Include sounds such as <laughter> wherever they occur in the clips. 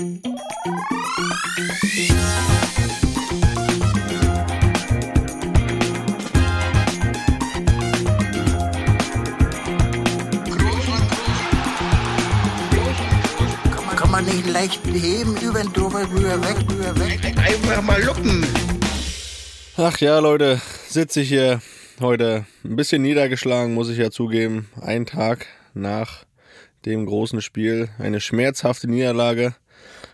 Kann man nicht leicht heben, über den drüber, rüber, weg, rüber, weg. Einfach mal luppen. Ach ja, Leute, sitze ich hier heute ein bisschen niedergeschlagen, muss ich ja zugeben. Ein Tag nach dem großen Spiel, eine schmerzhafte Niederlage.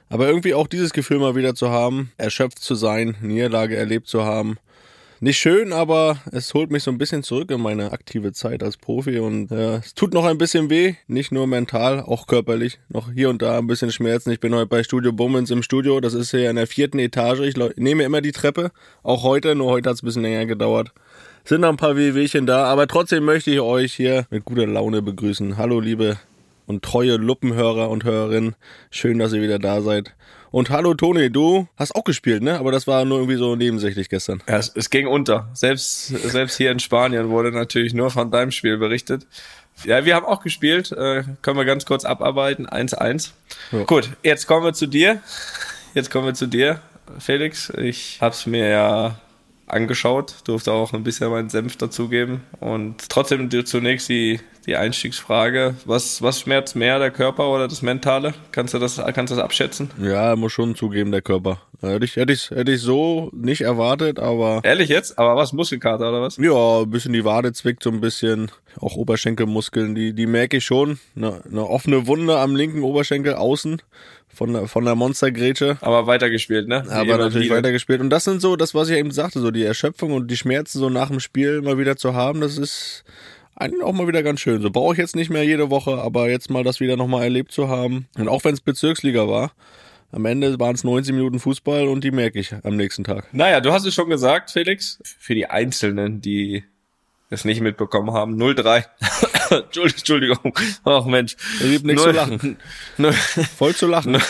Aber irgendwie auch dieses Gefühl mal wieder zu haben, erschöpft zu sein, Niederlage erlebt zu haben. Nicht schön, aber es holt mich so ein bisschen zurück in meine aktive Zeit als Profi und äh, es tut noch ein bisschen weh, nicht nur mental, auch körperlich. Noch hier und da ein bisschen Schmerzen. Ich bin heute bei Studio Bummens im Studio, das ist hier in der vierten Etage. Ich nehme immer die Treppe, auch heute, nur heute hat es ein bisschen länger gedauert. Sind noch ein paar Wehwehchen da, aber trotzdem möchte ich euch hier mit guter Laune begrüßen. Hallo liebe und treue Luppenhörer und Hörerinnen. Schön, dass ihr wieder da seid. Und hallo Toni, du hast auch gespielt, ne? Aber das war nur irgendwie so nebensächlich gestern. Ja, es, es ging unter. Selbst, selbst hier in Spanien wurde natürlich nur von deinem Spiel berichtet. Ja, wir haben auch gespielt. Äh, können wir ganz kurz abarbeiten. 1-1. Ja. Gut, jetzt kommen wir zu dir. Jetzt kommen wir zu dir, Felix. Ich hab's mir ja angeschaut, durfte auch ein bisschen meinen Senf dazugeben. Und trotzdem zunächst die, die Einstiegsfrage, was, was schmerzt mehr, der Körper oder das Mentale? Kannst du das, kannst du das abschätzen? Ja, muss schon zugeben, der Körper. Hätte ich, hätte ich, hätte ich so nicht erwartet, aber Ehrlich jetzt? Aber was, Muskelkater oder was? ja, ein bisschen die Wade zwickt so ein bisschen. Auch Oberschenkelmuskeln, die, die merke ich schon. Eine, eine offene Wunde am linken Oberschenkel außen von der, von der Monstergrätsche. Aber weitergespielt, ne? Aber natürlich wieder. weitergespielt. Und das sind so, das, was ich eben sagte, so die Erschöpfung und die Schmerzen so nach dem Spiel mal wieder zu haben, das ist eigentlich auch mal wieder ganz schön. So brauche ich jetzt nicht mehr jede Woche, aber jetzt mal das wieder nochmal erlebt zu haben. Und auch wenn es Bezirksliga war, am Ende waren es 90 Minuten Fußball und die merke ich am nächsten Tag. Naja, du hast es schon gesagt, Felix. Für die Einzelnen, die es nicht mitbekommen haben, 0-3. <laughs> Entschuldigung. Ach Mensch. Es gibt nichts zu lachen. <laughs> Voll zu lachen. <laughs>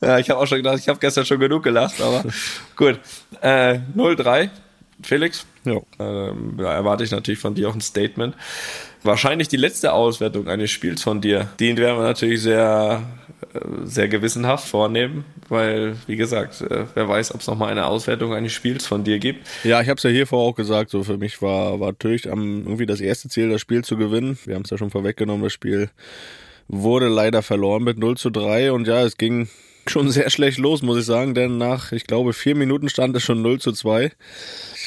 Ja, ich habe auch schon gedacht, ich habe gestern schon genug gelacht, aber gut. Äh, 0-3, Felix. Ja. Ähm, da erwarte ich natürlich von dir auch ein Statement. Wahrscheinlich die letzte Auswertung eines Spiels von dir. Die werden wir natürlich sehr, sehr gewissenhaft vornehmen, weil, wie gesagt, äh, wer weiß, ob es nochmal eine Auswertung eines Spiels von dir gibt. Ja, ich habe es ja hier vorher auch gesagt, so für mich war, war natürlich am, irgendwie das erste Ziel, das Spiel zu gewinnen. Wir haben es ja schon vorweggenommen, das Spiel wurde leider verloren mit 0 zu 3 und ja, es ging schon <laughs> sehr schlecht los, muss ich sagen, denn nach, ich glaube, vier Minuten stand es schon 0 zu 2.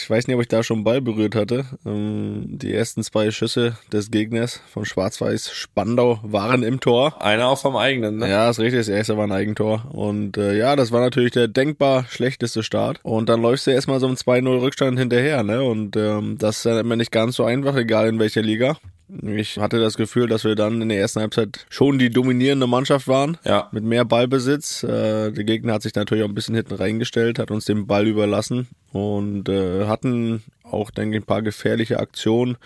Ich weiß nicht, ob ich da schon Ball berührt hatte. Ähm, Die ersten zwei Schüsse des Gegners von Schwarz-Weiß Spandau waren im Tor. Einer auch vom eigenen, ne? Ja, ist richtig, das erste war ein Eigentor. Und äh, ja, das war natürlich der denkbar schlechteste Start. Und dann läufst du erstmal so einem 2-0 Rückstand hinterher, ne? Und ähm, das ist dann immer nicht ganz so einfach, egal in welcher Liga. Ich hatte das Gefühl, dass wir dann in der ersten Halbzeit schon die dominierende Mannschaft waren. Ja. Mit mehr Ballbesitz. Äh, der Gegner hat sich natürlich auch ein bisschen hinten reingestellt, hat uns den Ball überlassen und äh, hatten auch, denke ich, ein paar gefährliche Aktionen,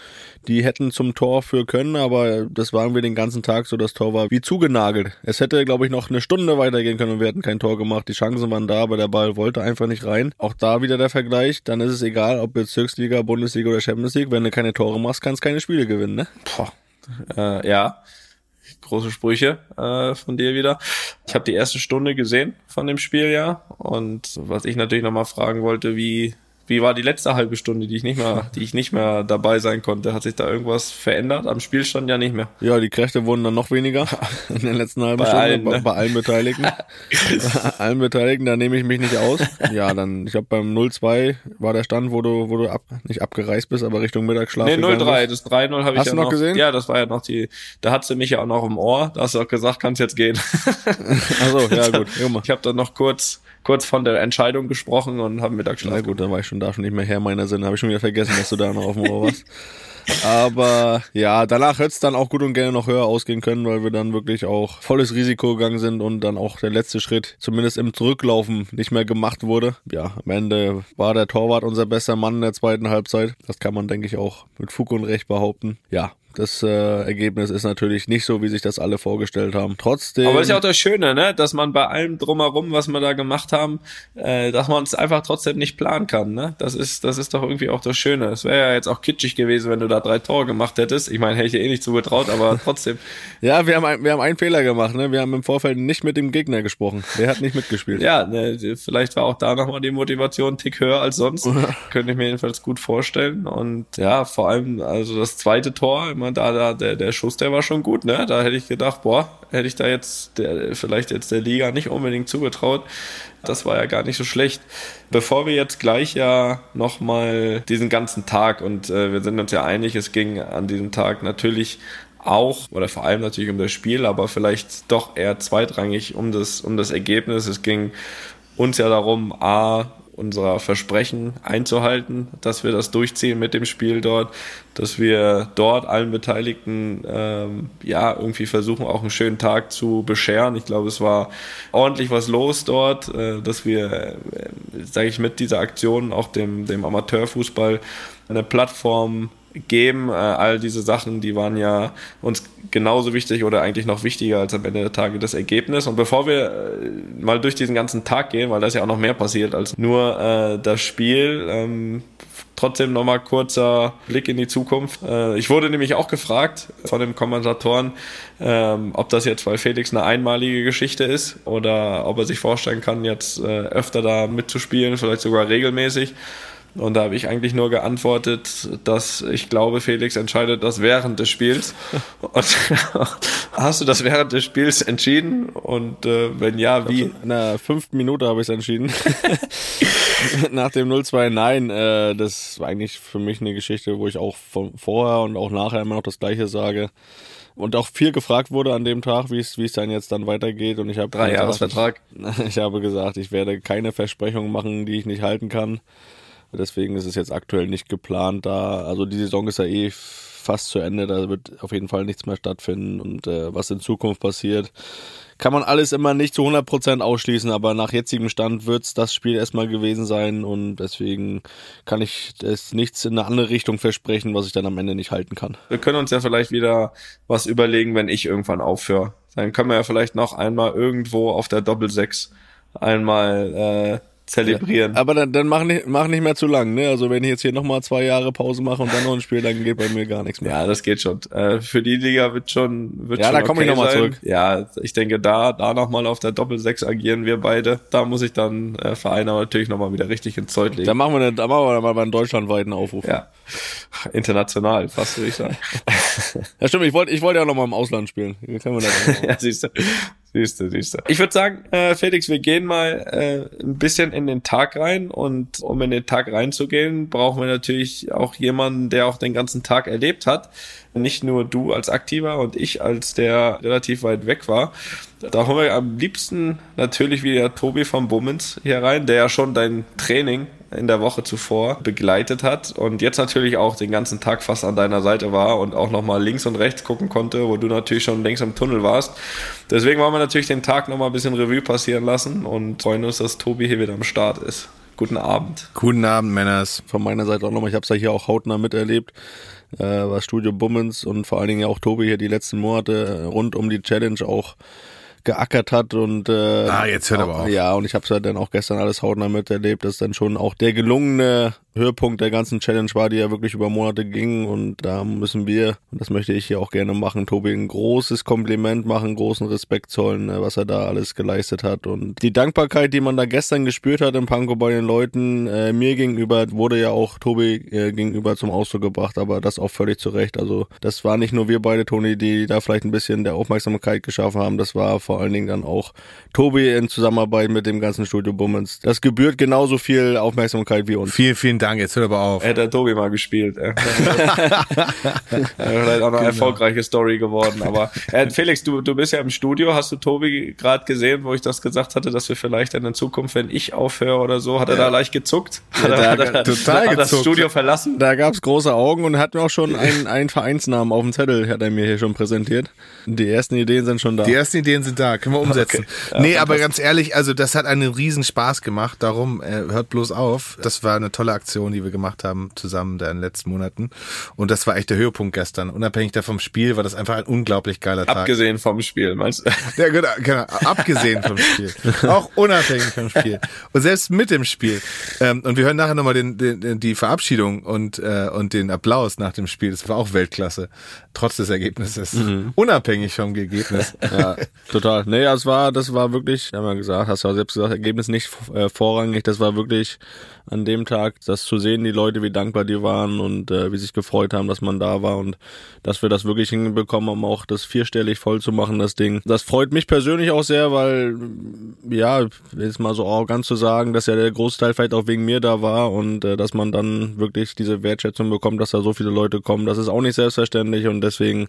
die hätten zum Tor führen können, aber das waren wir den ganzen Tag so, das Tor war wie zugenagelt. Es hätte, glaube ich, noch eine Stunde weitergehen können und wir hätten kein Tor gemacht. Die Chancen waren da, aber der Ball wollte einfach nicht rein. Auch da wieder der Vergleich, dann ist es egal, ob Bezirksliga, Bundesliga oder Champions League, wenn du keine Tore machst, kannst du keine Spiele gewinnen, ne? Boah. Äh, ja, große Sprüche äh, von dir wieder. Ich habe die erste Stunde gesehen von dem Spiel ja und was ich natürlich nochmal fragen wollte, wie wie war die letzte halbe Stunde, die ich nicht mehr, die ich nicht mehr dabei sein konnte? Hat sich da irgendwas verändert? Am Spielstand ja nicht mehr. Ja, die Kräfte wurden dann noch weniger <laughs> in der letzten halben Bei Stunde, allen, bei, ne? bei allen Beteiligten. bei <laughs> allen Beteiligten, da nehme ich mich nicht aus. Ja, dann, ich glaube beim 0-2 war der Stand, wo du, wo du ab, nicht abgereist bist, aber Richtung Mittagsschlaf. Nee, gegangen 0-3, bist. das 3-0 habe ich Hast ja du noch gesehen? Ja, das war ja noch die, da hat sie mich ja auch noch im Ohr, da hast du auch gesagt, kannst jetzt gehen. <laughs> Also, ja gut, Junge. Ich habe dann noch kurz, kurz von der Entscheidung gesprochen und habe Mittagsschlaf Na gut, dann war ich schon da schon nicht mehr Herr meiner Sinne. Habe ich schon wieder vergessen, dass du da noch auf dem Ohr warst. Aber ja, danach hätte es dann auch gut und gerne noch höher ausgehen können, weil wir dann wirklich auch volles Risiko gegangen sind und dann auch der letzte Schritt zumindest im Zurücklaufen nicht mehr gemacht wurde. Ja, am Ende war der Torwart unser bester Mann in der zweiten Halbzeit. Das kann man, denke ich, auch mit Fug und Recht behaupten. Ja, Das äh, Ergebnis ist natürlich nicht so, wie sich das alle vorgestellt haben. Trotzdem. Aber das ist ja auch das Schöne, ne? dass man bei allem drumherum, was wir da gemacht haben, äh, dass man es einfach trotzdem nicht planen kann. Ne? Das ist, das ist doch irgendwie auch das Schöne. Es wäre ja jetzt auch kitschig gewesen, wenn du da drei Tore gemacht hättest. Ich meine, hätte ich dir eh nicht zugetraut, aber <laughs> trotzdem. ja, wir haben, ein, wir haben einen Fehler gemacht. Ne? Wir haben im Vorfeld nicht mit dem Gegner gesprochen. Der hat nicht mitgespielt. ja, ne, vielleicht war auch da nochmal die Motivation einen Tick höher als sonst. <laughs> Könnte ich mir jedenfalls gut vorstellen. Und ja, vor allem, also das zweite Tor, immer da, da, der, der Schuss, der war schon gut, ne? Da hätte ich gedacht, boah, hätte ich da jetzt der, vielleicht jetzt der Liga nicht unbedingt zugetraut. Das war ja gar nicht so schlecht. Bevor wir jetzt gleich ja nochmal diesen ganzen Tag und äh, wir sind uns ja einig, es ging an diesem Tag natürlich auch oder vor allem natürlich um das Spiel, aber vielleicht doch eher zweitrangig um das, um das Ergebnis. Es ging uns ja darum, A, unserer Versprechen einzuhalten, dass wir das durchziehen mit dem Spiel dort, dass wir dort allen Beteiligten ähm, ja irgendwie versuchen, auch einen schönen Tag zu bescheren. Ich glaube, es war ordentlich was los dort, äh, dass wir, äh, sage ich, mit dieser Aktion auch dem, dem Amateurfußball eine Plattform geben. Äh, all diese Sachen, die waren ja uns genauso wichtig oder eigentlich noch wichtiger als am Ende der Tage das Ergebnis. Und bevor wir äh, mal durch diesen ganzen Tag gehen, weil da ist ja auch noch mehr passiert als nur äh, das Spiel, ähm, trotzdem nochmal kurzer Blick in die Zukunft. Äh, ich wurde nämlich auch gefragt von den Kommentatoren, ähm, ob das jetzt bei Felix eine einmalige Geschichte ist oder ob er sich vorstellen kann, jetzt äh, öfter da mitzuspielen, vielleicht sogar regelmäßig. Und da habe ich eigentlich nur geantwortet, dass ich glaube, Felix entscheidet das während des Spiels. <laughs> Und <laughs> hast du das während des Spiels entschieden? Und äh, wenn ja, wie? In der fünften Minute habe ich es entschieden. <laughs> Nach dem 0-2 Nein, äh, das war eigentlich für mich eine Geschichte, wo ich auch von vorher und auch nachher immer noch das Gleiche sage und auch viel gefragt wurde an dem Tag, wie es wie es dann jetzt dann weitergeht und ich habe drei Jahresvertrag. Ich, ich habe gesagt, ich werde keine Versprechungen machen, die ich nicht halten kann. Deswegen ist es jetzt aktuell nicht geplant da. Also die Saison ist ja eh fast zu Ende, da wird auf jeden Fall nichts mehr stattfinden und äh, was in Zukunft passiert, kann man alles immer nicht zu 100% ausschließen, aber nach jetzigem Stand wird es das Spiel erstmal gewesen sein und deswegen kann ich es nichts in eine andere Richtung versprechen, was ich dann am Ende nicht halten kann. Wir können uns ja vielleicht wieder was überlegen, wenn ich irgendwann aufhöre. Dann können wir ja vielleicht noch einmal irgendwo auf der Doppel 6 einmal äh, zelebrieren. Ja, aber dann, dann mach, nicht, mach nicht mehr zu lang, ne? Also wenn ich jetzt hier nochmal zwei Jahre Pause mache und dann noch ein Spiel, dann geht bei mir gar nichts mehr. Ja, das geht schon. Äh, für die Liga wird schon wird Ja, schon da komme okay ich nochmal zurück. Ja, ich denke, da, da nochmal auf der Doppel-6 agieren wir beide. Da muss ich dann äh, Verein aber natürlich nochmal wieder richtig ins Zeug legen. Da machen wir, eine, da machen wir mal einen deutschlandweiten Aufruf. ja. International, fast würde ich sagen. <laughs> Ja, stimmt, ich wollte ich wollte ja noch mal im Ausland spielen. <laughs> Ja, siehst du. Siehst du, siehst du. Ich würde sagen, äh, Felix, wir gehen mal äh, ein bisschen in den Tag rein und um in den Tag reinzugehen, brauchen wir natürlich auch jemanden, der auch den ganzen Tag erlebt hat. Nicht nur du als Aktiver und ich als der relativ weit weg war. Da holen wir am liebsten natürlich wieder Tobi von Bummens hier rein, der ja schon dein Training in der Woche zuvor begleitet hat und jetzt natürlich auch den ganzen Tag fast an deiner Seite war und auch nochmal links und rechts gucken konnte, wo du natürlich schon längst im Tunnel warst. Deswegen wollen wir natürlich den Tag nochmal ein bisschen Revue passieren lassen und freuen uns, dass Tobi hier wieder am Start ist. Guten Abend. Guten Abend, Männers. Von meiner Seite auch nochmal, ich habe es ja hier auch hautnah miterlebt, äh, was Studio Bummens und vor allen Dingen auch Tobi hier die letzten Monate rund um die Challenge auch geackert hat und äh, Ah, jetzt hört aber auf. Ja, und ich habe es ja dann auch gestern alles hautnah miterlebt, dass dann schon auch der gelungene Höhepunkt der ganzen Challenge war, die ja wirklich über Monate ging und da müssen wir, und das möchte ich hier auch gerne machen, Tobi ein großes Kompliment machen, großen Respekt zollen, äh, was er da alles geleistet hat und die Dankbarkeit, die man da gestern gespürt hat im Pankow bei den Leuten, äh, mir gegenüber, wurde ja auch Tobi äh, gegenüber zum Ausdruck gebracht, aber das auch völlig zu Recht, also das war nicht nur wir beide, Toni, die da vielleicht ein bisschen der Aufmerksamkeit geschaffen haben, das war vor allen Dingen dann auch Tobi in Zusammenarbeit mit dem ganzen Studio Bummens. Das gebührt genauso viel Aufmerksamkeit wie uns. Vielen, vielen Dank. Jetzt hört aber auf. Hätte der Tobi mal gespielt. Äh. <laughs> Vielleicht auch eine erfolgreiche Story geworden. Aber äh, Felix, du, du bist ja im Studio. Hast du Tobi gerade gesehen, wo ich das gesagt hatte, dass wir vielleicht in der Zukunft, wenn ich aufhöre oder so, hat er da leicht gezuckt? Hat er, da hat er, total hat das gezuckt. Studio verlassen? Da gab's große Augen und hat mir auch schon einen, einen Vereinsnamen auf dem Zettel, hat er mir hier schon präsentiert. Die ersten Ideen sind schon da. Die ersten Ideen sind da, können wir <laughs> umsetzen. Ja, nee, aber ganz ehrlich, also das hat einen riesen Spaß gemacht, darum äh, hört bloß auf. Das war eine tolle Aktion Aktionen, die wir gemacht haben, zusammen da in den letzten Monaten. Und das war echt der Höhepunkt gestern. Unabhängig davon vom Spiel war das einfach ein unglaublich geiler Tag. Abgesehen vom Spiel, meinst du? <laughs> Ja, genau, genau, abgesehen vom Spiel. Auch unabhängig vom Spiel. Und selbst mit dem Spiel. Ähm, und wir hören nachher nochmal den, den, die Verabschiedung und, äh, und den Applaus nach dem Spiel. Das war auch Weltklasse. Trotz des Ergebnisses. Mhm. Unabhängig vom Ergebnis. <laughs> Ja, total. Nee, das war, das war wirklich, haben wir gesagt, hast du ja selbst gesagt, Ergebnis nicht äh, vorrangig. Das war wirklich an dem Tag, das zu sehen, die Leute, wie dankbar die waren und äh, wie sich gefreut haben, dass man da war und dass wir das wirklich hinbekommen haben, auch das vierstellig voll zu machen, das Ding. Das freut mich persönlich auch sehr, weil, ja, jetzt mal so arrogant zu sagen, dass ja der Großteil vielleicht auch wegen mir da war und äh, dass man dann wirklich diese Wertschätzung bekommt, dass da so viele Leute kommen. Das ist auch nicht selbstverständlich und deswegen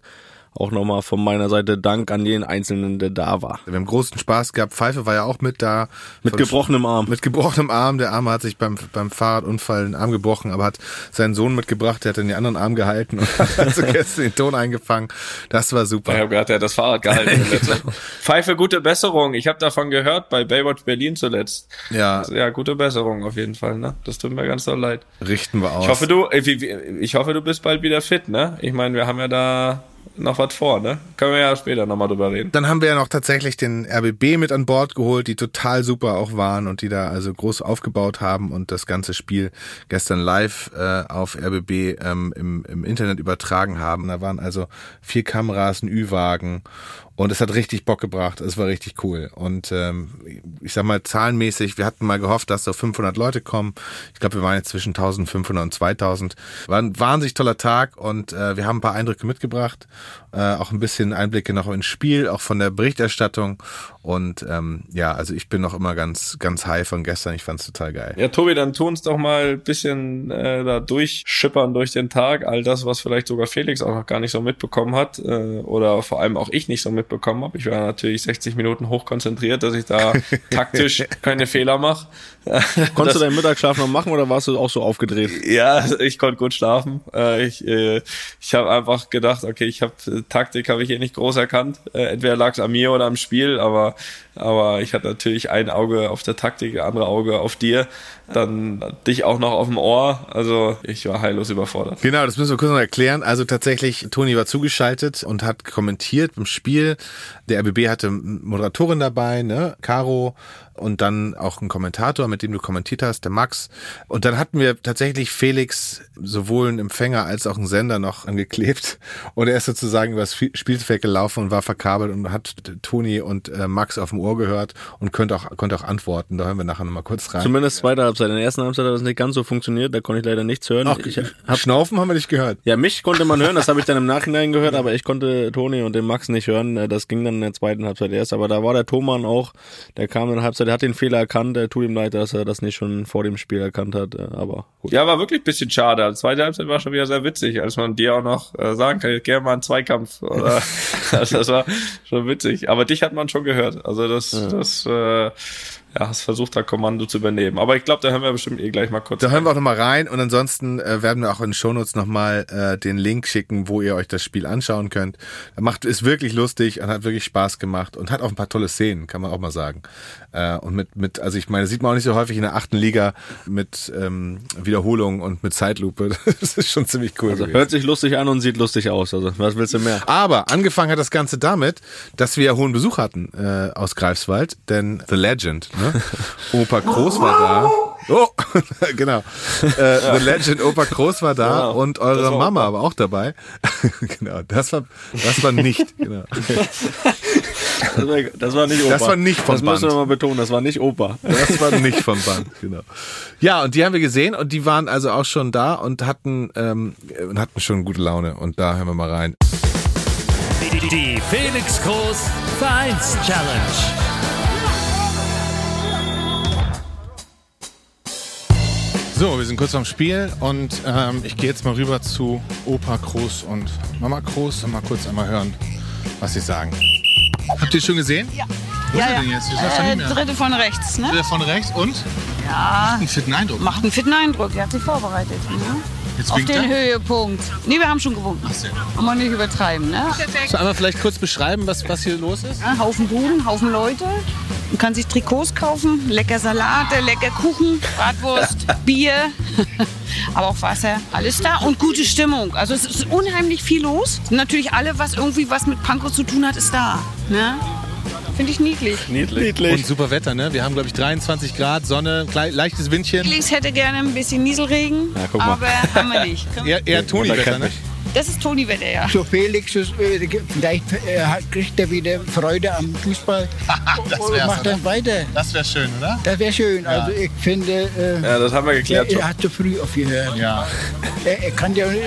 auch nochmal von meiner Seite Dank an jeden Einzelnen, der da war. Wir haben großen Spaß gehabt. Pfeife war ja auch mit da. Mit gebrochenem Arm. Mit gebrochenem Arm. Der Arme hat sich beim, beim Fahrradunfall den Arm gebrochen, aber hat seinen Sohn mitgebracht. Der hat dann den anderen Arm gehalten und <laughs> hat also gestern den Ton eingefangen. Das war super. Ich habe gerade ja das Fahrrad gehalten. <laughs> Pfeife, gute Besserung. Ich habe davon gehört bei Baywatch Berlin zuletzt. Ja, Ja, gute Besserung auf jeden Fall. Ne? Das tut mir ganz doll leid. richten wir aus. Ich hoffe, du, äh, wie- wie- ich hoffe, du bist bald wieder fit. Ne? Ich meine, wir haben ja da noch was vor. Ne? Können wir ja später nochmal drüber reden. Dann haben wir ja noch tatsächlich den RBB mit an Bord geholt, die total super auch waren und die da also groß aufgebaut haben und das ganze Spiel gestern live äh, auf RBB ähm, im, im Internet übertragen haben. Da waren also vier Kameras, ein Ü-Wagen und es hat richtig Bock gebracht. Es war richtig cool. Und ähm, ich sag mal zahlenmäßig, wir hatten mal gehofft, dass so 500 Leute kommen. Ich glaube, wir waren jetzt zwischen 1500 und 2000. War ein wahnsinnig toller Tag und äh, wir haben ein paar Eindrücke mitgebracht. Äh, auch ein bisschen Einblicke noch ins Spiel, auch von der Berichterstattung. Und ähm, ja, also ich bin noch immer ganz, ganz high von gestern. Ich fand's total geil. Ja, Tobi, dann tu uns doch mal ein bisschen äh, da durchschippern durch den Tag. All das, was vielleicht sogar Felix auch noch gar nicht so mitbekommen hat. Äh, oder vor allem auch ich nicht so mitbekommen habe. Ich war natürlich 60 Minuten hochkonzentriert, dass ich da <laughs> taktisch keine Fehler mache. <laughs> Konntest du deinen Mittagsschlaf noch machen oder warst du auch so aufgedreht? Ja, ich konnte gut schlafen. Äh, ich äh, ich habe einfach gedacht, okay, ich habe Taktik habe ich hier nicht groß erkannt. Äh, entweder lag es an mir oder am Spiel, aber aber ich hatte natürlich ein Auge auf der Taktik, andere Auge auf dir, dann dich auch noch auf dem Ohr. Also ich war heillos überfordert. Genau, das müssen wir kurz noch erklären. Also tatsächlich, Toni war zugeschaltet und hat kommentiert im Spiel. Der RBB hatte Moderatorin dabei, ne, Caro, und dann auch einen Kommentator, mit dem du kommentiert hast, der Max. Und dann hatten wir tatsächlich Felix sowohl einen Empfänger als auch einen Sender noch angeklebt. Und er ist sozusagen übers Spielfeld gelaufen und war verkabelt und hat Toni und äh, Max auf dem Ohr gehört und konnte auch, konnte auch antworten. Da hören wir nachher nochmal kurz rein. Zumindest zweite Halbzeit. In der ersten Halbzeit hat das nicht ganz so funktioniert, da konnte ich leider nichts hören. Ach, ich hab, Schnaufen haben wir nicht gehört. ja, mich konnte man hören, das habe ich dann im Nachhinein gehört, aber ich konnte Toni und den Max nicht hören. Äh, Das ging dann in der zweiten Halbzeit erst. Aber da war der Thomann auch, der kam in der Halbzeit, der hat den Fehler erkannt, der tut ihm leid, dass er das nicht schon vor dem Spiel erkannt hat. äh, Aber gut. Ja, war wirklich ein bisschen schade. Die zweite Halbzeit war schon wieder sehr witzig, als man dir auch noch äh, sagen kann, gerne mal einen Zweikampf. Oder, <laughs> also das war schon witzig. Aber dich hat man schon gehört. Also das, das äh, ja, hast versucht, da Kommando zu übernehmen. Aber ich glaube, da hören wir bestimmt eh gleich mal kurz. Da hören wir auch nochmal rein und ansonsten äh, werden wir auch in den Shownotes nochmal äh, den Link schicken, wo ihr euch das Spiel anschauen könnt. Er macht ist wirklich lustig und hat wirklich Spaß gemacht und hat auch ein paar tolle Szenen, kann man auch mal sagen. Äh, und mit, mit, also ich meine, sieht man auch nicht so häufig in der achten Liga mit ähm, Wiederholung und mit Zeitlupe. <laughs> Das ist schon ziemlich cool. Also gewesen. hört sich lustig an und sieht lustig aus. Also was willst du mehr? Aber angefangen hat das Ganze damit, dass wir ja hohen Besuch hatten äh, aus Greifswald, denn The Legend, ne? Opa Groß war da. Oh, <laughs> genau. Äh, The Legend, Opa Groß war da Genau. und eure war Mama war auch dabei. <laughs> genau, das war, das war nicht, genau. Das war, das war nicht Opa. Das war nicht vom Das müssen wir Band. mal betonen, das war nicht Opa. Das war nicht vom Band, genau. Ja, und die haben wir gesehen und die waren also auch schon da und hatten, ähm, hatten schon gute Laune und da hören wir mal rein. Die, die Felix Groß Vereins Challenge. So, wir sind kurz am Spiel und ähm, ich gehe jetzt mal rüber zu Opa Groß und Mama Groß und mal kurz einmal hören, was sie sagen. Habt ihr schon gesehen? Ja. Wo Ja, ist er ja. denn jetzt? Schon Äh, nicht mehr? dritte von rechts, ne? Der von rechts und? Ja, Einen fitten Eindruck. macht einen fitten Eindruck. Er hat sich vorbereitet. Ne? Jetzt Auf den er. Höhepunkt. Nee, wir haben schon gewunken. so. Kann man nicht übertreiben, ne? Kannst du einmal vielleicht kurz beschreiben, was, was hier los ist? Ja, Haufen Buden, Haufen Leute. Man kann sich Trikots kaufen, lecker Salate, lecker Kuchen, Bratwurst, <laughs> Bier, aber auch Wasser, alles da und gute Stimmung. Also es ist unheimlich viel los. Natürlich alle, was irgendwie was mit Pankow zu tun hat, ist da. Ne? Finde ich niedlich. Niedlich. Und super Wetter, ne? Wir haben, glaube ich, 23 Grad, Sonne, leichtes Windchen. Felix hätte gerne ein bisschen Nieselregen, Ja, guck mal. aber haben wir nicht. <laughs> Eher, eher Toni-Wetter, ne? Das ist Toni-Wetter, ja. So Felix, ist, äh, vielleicht äh, hat- kriegt er wieder Freude am Fußball <laughs> Das und macht dann weiter. Das wäre schön, oder? Das wäre schön. Also ich finde, äh, Ja, das haben wir er, geklärt schon. er hat zu früh aufgehört. Ja. Er, er kann ja eine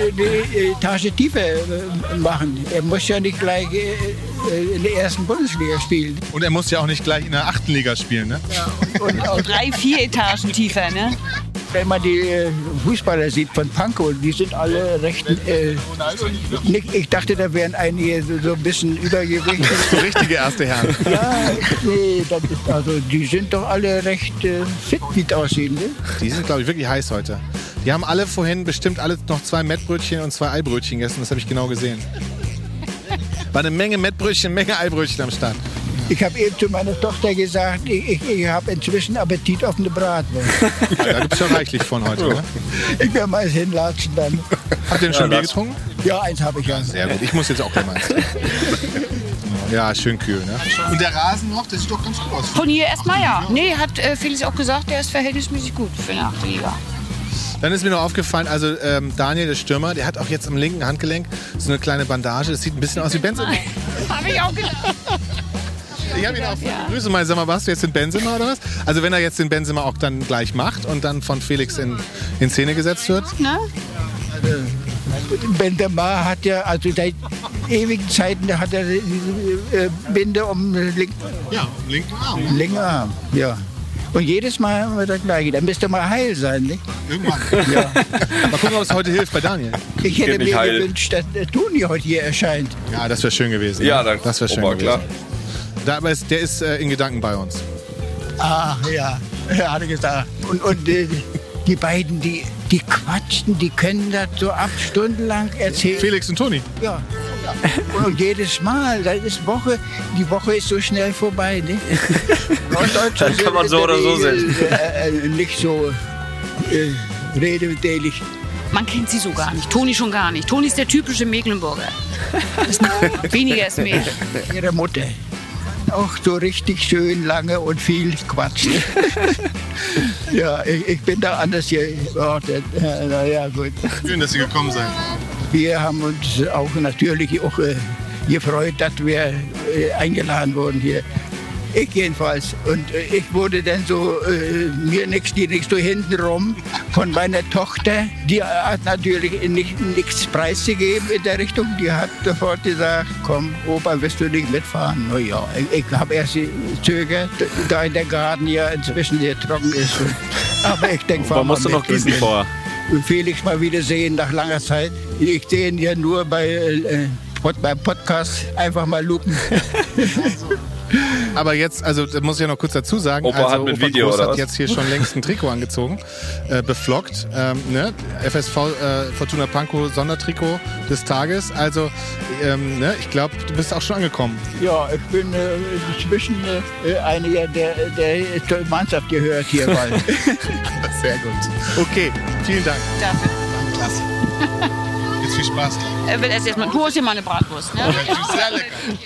Etage tiefer äh, machen. Er muss ja nicht gleich äh, äh, in der ersten Bundesliga spielen. Und er muss ja auch nicht gleich in der achten Liga spielen, ne? Und auch, Drei, vier Etagen tiefer, ne? wenn man die äh, Fußballer sieht von Pankow, die sind alle recht. Äh, nicht, ich dachte, da wären einige so, so ein bisschen übergewichtig. <laughs> So richtige erste Herren. Ja, nee, das ist, also die sind doch alle recht äh, fit, wie es aussieht. Ne? Die sind, glaube ich, wirklich heiß heute. Die haben alle vorhin bestimmt alle noch zwei Mettbrötchen und zwei Eibrötchen gegessen. Das habe ich genau gesehen. War eine Menge Mettbrötchen, Menge Eibrötchen am Start. Ich habe eben zu meiner Tochter gesagt, ich, ich, ich habe inzwischen Appetit auf eine Bratwurst. <laughs> Ja, da gibt es schon reichlich von heute. Ne? <laughs> Ich werde mal hinlatschen dann. Habt ihr denn schon Bier das- getrunken? Ja, eins habe ich ja. Sehr gut. Ich muss jetzt auch gleich mal. <laughs> Ja, schön kühl, ne? Und der Rasen noch, das sieht doch ganz gut aus. Von hier erstmal ja. Nee, hat äh, Felix auch gesagt, der ist verhältnismäßig gut für eine achte Liga. Dann ist mir noch aufgefallen, also ähm, Daniel, der Stürmer, der hat auch jetzt am linken Handgelenk so eine kleine Bandage. Das sieht ein bisschen aus wie Benzema. <laughs> Habe ich auch gedacht. Ich habe ihn auch Grüße mal, sag mal, warst du jetzt in Benzema oder was? Also wenn er jetzt den Benzema auch dann gleich macht und dann von Felix in, in Szene gesetzt wird. Ne? Benzema hat ja, also seit ewigen Zeiten da hat er diese äh, Binde um den linken, Ja, linken Arm. linken Arm. Ja. Und jedes Mal haben wir das Gleiche. Da müsste mal heil sein. Nicht? Irgendwann. <laughs> Mal gucken, ob es heute hilft bei Daniel. Ich hätte mir heil. gewünscht, dass der Toni heute hier erscheint. Ja, das wäre schön gewesen. Ja, ne? dann- das wäre schön Opa, gewesen. klar. Da, aber ist, der ist äh, in Gedanken bei uns. Ah, ja, er hatte gesagt. Und, und äh, die beiden, die, die quatschen, die können das so acht Stunden lang erzählen. Felix und Toni. Ja. Und jedes Mal, das ist Woche, die Woche ist so schnell vorbei. Ne? <laughs> Norddeutsche Das kann man so oder so Regel, Äh, äh, nicht so äh, rededelig. Man kennt sie so gar nicht. Toni schon gar nicht. Toni ist der typische Mecklenburger. Ist <laughs> weniger ist mehr. Ihre Mutter. Auch so richtig schön lange und viel Quatsch. <laughs> ja, ich, ich bin da anders geortet. Ja, na ja, gut. Schön, dass Sie gekommen sind. Wir haben uns auch natürlich auch äh, gefreut, dass wir äh, eingeladen wurden hier. Ich jedenfalls. Und äh, ich wurde dann so, äh, mir nichts, die nichts so hinten rum von meiner Tochter. Die hat natürlich nicht, nichts preiszugeben in der Richtung. Die hat sofort gesagt, komm, Opa, willst du nicht mitfahren? Na ja, ich, ich habe erst gezögert, da in der Garten ja inzwischen sehr trocken ist. Aber ich denke, Man musste noch gießen vorher. Felix mal wieder sehen nach langer Zeit. Ich sehe ihn ja nur bei, äh, Pod, beim Podcast. Einfach mal lupen. Aber jetzt, also das muss ich ja noch kurz dazu sagen, Opa also hat mit Opa Video, Groß oder hat was? jetzt hier schon längst ein Trikot angezogen, äh, beflockt, ähm, ne? FSV äh, Fortuna Pankow Sondertrikot des Tages. Also ähm, ne? ich glaube, du bist auch schon angekommen. Ja, ich bin äh, inzwischen äh, einiger, der, der zur Mannschaft gehört hier bald. <laughs> Sehr gut. Okay, vielen Dank. Dafür. Klasse. <laughs> Viel Spaß. Er will erst erstmal. Du hast dir mal eine Bratwurst, ne? Sehr lecker.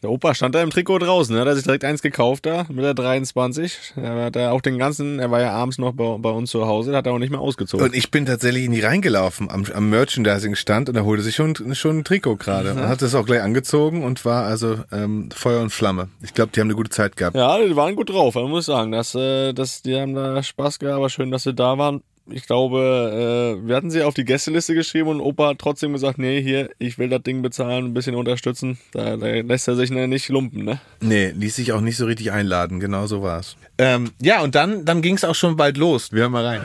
Der Opa stand da im Trikot draußen, ne? hat er sich direkt eins gekauft da mit der 23. Er hat da auch den ganzen, er war ja abends noch bei, bei uns zu Hause, hat er auch nicht mehr ausgezogen. Und ich bin tatsächlich in die reingelaufen am, am Merchandising-Stand und er holte sich schon, schon ein Trikot gerade. Und hat das auch gleich angezogen und war also ähm, Feuer und Flamme. Ich glaube, die haben eine gute Zeit gehabt. Ja, die waren gut drauf, man muss sagen. Das, äh, das, die haben da Spaß gehabt, aber schön, dass sie da waren. Ich glaube, äh, wir hatten sie auf die Gästeliste geschrieben und Opa hat trotzdem gesagt, nee, hier, ich will das Ding bezahlen, ein bisschen unterstützen. Da, da lässt er sich ne, nicht lumpen, ne? Nee, ließ sich auch nicht so richtig einladen. Genau so war's. Ähm, ja, und dann, dann ging es auch schon bald los. Wir hören mal rein.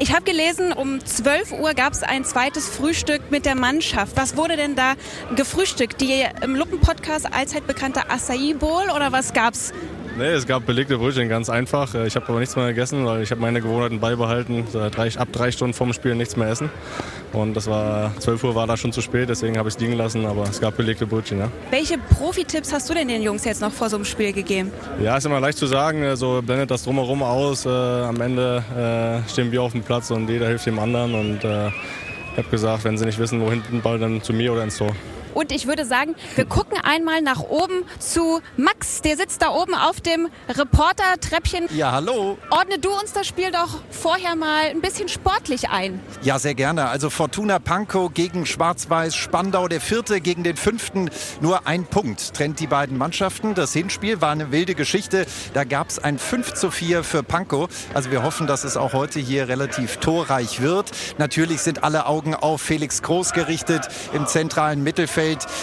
Ich habe gelesen, um 12 Uhr gab es ein zweites Frühstück mit der Mannschaft. Was wurde denn da gefrühstückt? Die im Luppen-Podcast allzeit bekannte Acai Bowl oder was gab's Nee, es gab belegte Brötchen, ganz einfach. Äh, Ich habe aber nichts mehr gegessen, weil ich habe meine Gewohnheiten beibehalten. Drei, ab drei Stunden vorm Spiel nichts mehr essen. Und das war 12 Uhr war da schon zu spät, deswegen habe ich es liegen lassen. Aber es gab belegte Brötchen, ja. Welche Profi-Tipps hast du denn den Jungs jetzt noch vor so einem Spiel gegeben? Ja, ist immer leicht zu sagen. äh, So blendet das drumherum aus. Äh, am Ende äh, stehen wir auf dem Platz und jeder hilft dem anderen. Und äh, ich habe gesagt, wenn sie nicht wissen, wo hinten den Ball, dann zu mir oder ins Tor. Und ich würde sagen, wir gucken einmal nach oben zu Max. Der sitzt da oben auf dem Reporter-Treppchen. Ja, hallo. Ordne du uns das Spiel doch vorher mal ein bisschen sportlich ein. Ja, sehr gerne. Also Fortuna Pankow gegen Schwarz-Weiß Spandau, der vierte gegen den fünften. Nur ein Punkt trennt die beiden Mannschaften. Das Hinspiel war eine wilde Geschichte. Da gab es ein 5 zu 4 für Pankow. Also wir hoffen, dass es auch heute hier relativ torreich wird. Natürlich sind alle Augen auf Felix Groß gerichtet im zentralen Mittelfeld.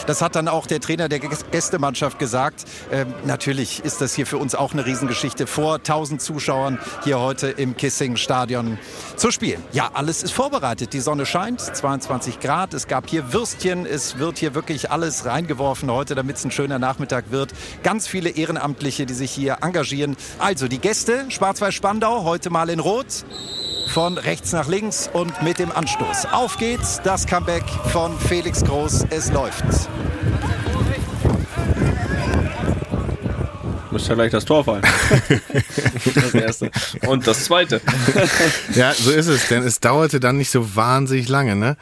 Das hat dann auch der Trainer der Gäs- Gästemannschaft gesagt. Ähm, natürlich ist das hier für uns auch eine Riesengeschichte vor 1000 Zuschauern hier heute im Kissing-Stadion zu spielen. Ja, alles ist vorbereitet. Die Sonne scheint, 22 Grad. Es gab hier Würstchen. Es wird hier wirklich alles reingeworfen heute, damit es ein schöner Nachmittag wird. Ganz viele Ehrenamtliche, die sich hier engagieren. Also die Gäste, Schwarz-Weiß Spandau, heute mal in Rot. Von rechts nach links und mit dem Anstoß. Auf geht's, das Comeback von Felix Groß. Es läuft. Müsste ja gleich das Tor fallen. <laughs> das erste. Und das zweite. <laughs> Ja, so ist es, denn es dauerte dann nicht so wahnsinnig lange, ne?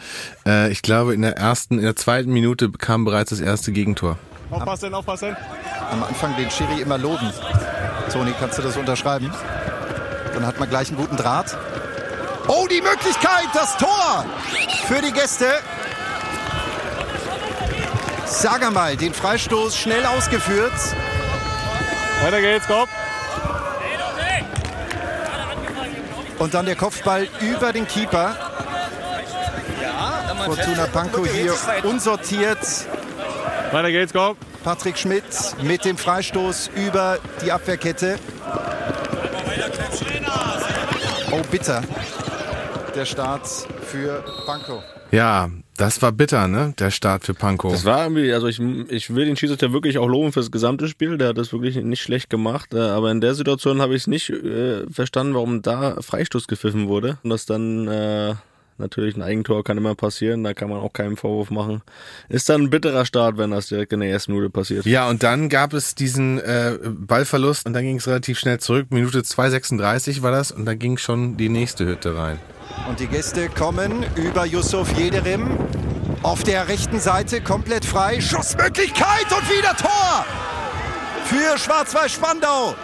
Äh, ich glaube, in der ersten, in der zweiten Minute kam bereits das erste Gegentor. Aufpassen, aufpassen. Am Anfang den Schiri immer loben. Toni, kannst du das unterschreiben? Dann hat man gleich einen guten Draht. Oh, die Möglichkeit, das Tor für die Gäste. Sag mal, den Freistoß schnell ausgeführt. Weiter geht's, komm. Und dann der Kopfball über den Keeper. Fortuna Pankow hier unsortiert. Weiter geht's, komm. Patrick Schmidt mit dem Freistoß über die Abwehrkette. Oh, bitter. Der Start für Pankow. Ja, das war bitter, ne? Der Start für Pankow. Das war irgendwie, also ich, ich will den Schiedsrichter wirklich auch loben fürs gesamte Spiel. Der hat das wirklich nicht schlecht gemacht. äh, Aber in der Situation habe ich es nicht äh, verstanden, warum da Freistoß gepfiffen wurde. Und das dann äh, natürlich ein Eigentor kann immer passieren. Da kann man auch keinen Vorwurf machen. Ist dann ein bitterer Start, wenn das direkt in der ersten Minute passiert. Ja, und dann gab es diesen äh, Ballverlust und dann ging es relativ schnell zurück. Minute 2,36 war das und dann ging schon die nächste Hütte rein. Und die Gäste kommen über Yusuf Jederim. Auf der rechten Seite komplett frei. Schussmöglichkeit und wieder Tor für Schwarz-Weiß Spandau.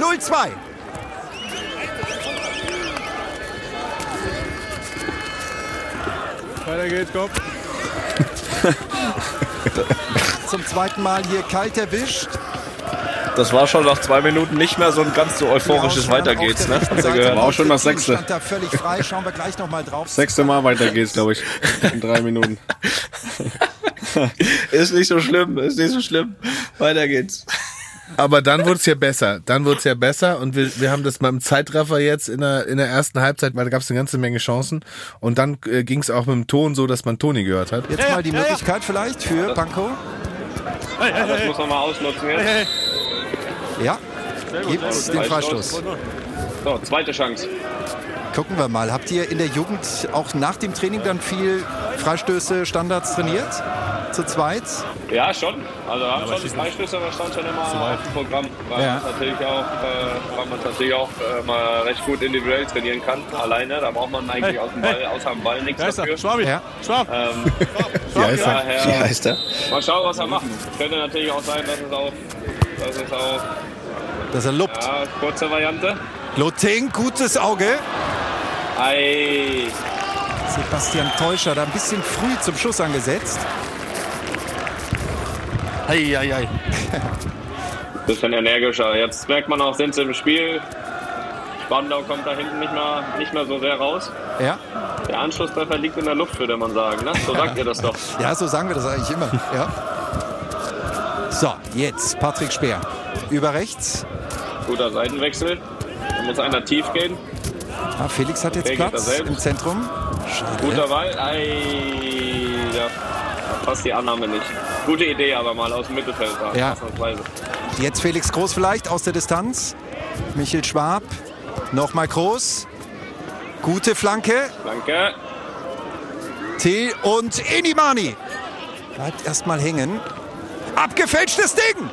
0-2. Weiter geht's, komm. <laughs> Zum zweiten Mal hier kalt erwischt. Das war schon nach zwei Minuten nicht mehr so ein ganz so euphorisches Weiter geht's, ne? Gehört? War auch schon das sechste. Da völlig frei. Schauen wir gleich noch mal drauf. Sechste Mal weiter geht's, glaube ich. In drei Minuten. <laughs> Ist nicht so schlimm, ist nicht so schlimm. Weiter geht's. Aber dann wurde es ja besser. Dann wurde es ja besser und wir, wir haben das mal im Zeitraffer jetzt in der, in der ersten Halbzeit, weil da gab es eine ganze Menge Chancen. Und dann äh, ging es auch mit dem Ton so, dass man Toni gehört hat. Jetzt mal die Möglichkeit vielleicht für Pankow. Ja, das muss man mal ausnutzen jetzt. Ja, gibt's den Freistoß. So, zweite Chance. Gucken wir mal. Habt ihr in der Jugend auch nach dem Training dann viel Freistöße, Standards trainiert? Zu zweit? Ja, schon. Also haben schon die Freistöße, aber stand schon immer auf dem Programm. Weil Ja. man es natürlich auch, äh, weil man natürlich auch äh, mal recht gut individuell trainieren kann. Alleine, da braucht man eigentlich aus dem Ball, außer dem Ball nichts Da ist dafür. Schwabi. Ja. Schwab. Ähm, Wie heißt er? daher, Wie heißt er? mal schauen, was er macht. Könnte natürlich auch sein, dass es auch, dass es auch, Dass er lobt. ja, kurze Variante. Loting, gutes Auge. Ei, Sebastian Teuscher da ein bisschen früh zum Schuss angesetzt. Ei, ei, ei. bisschen energischer. Jetzt merkt man auch, sind sie im Spiel. Spandau kommt da hinten nicht mehr, nicht mehr so sehr raus. Ja. Der Anschlusstreffer liegt in der Luft, würde man sagen. Ne? So sagt ihr das doch. ja, so sagen wir das eigentlich immer. Ja. So, jetzt Patrick Speer. Über rechts. Guter Seitenwechsel. Da muss einer tief gehen. Ah, Felix hat jetzt da Platz im Zentrum. Schade. Guter Ball. Ei, passt die Annahme nicht. Gute Idee aber mal aus dem Mittelfeld da. Ja. ausnahmsweise. Jetzt Felix Groß vielleicht aus der Distanz. Michel Schwab. Nochmal Groß. Gute Flanke. Danke. T und Inimani. Bleibt erstmal hängen. Abgefälschtes Ding.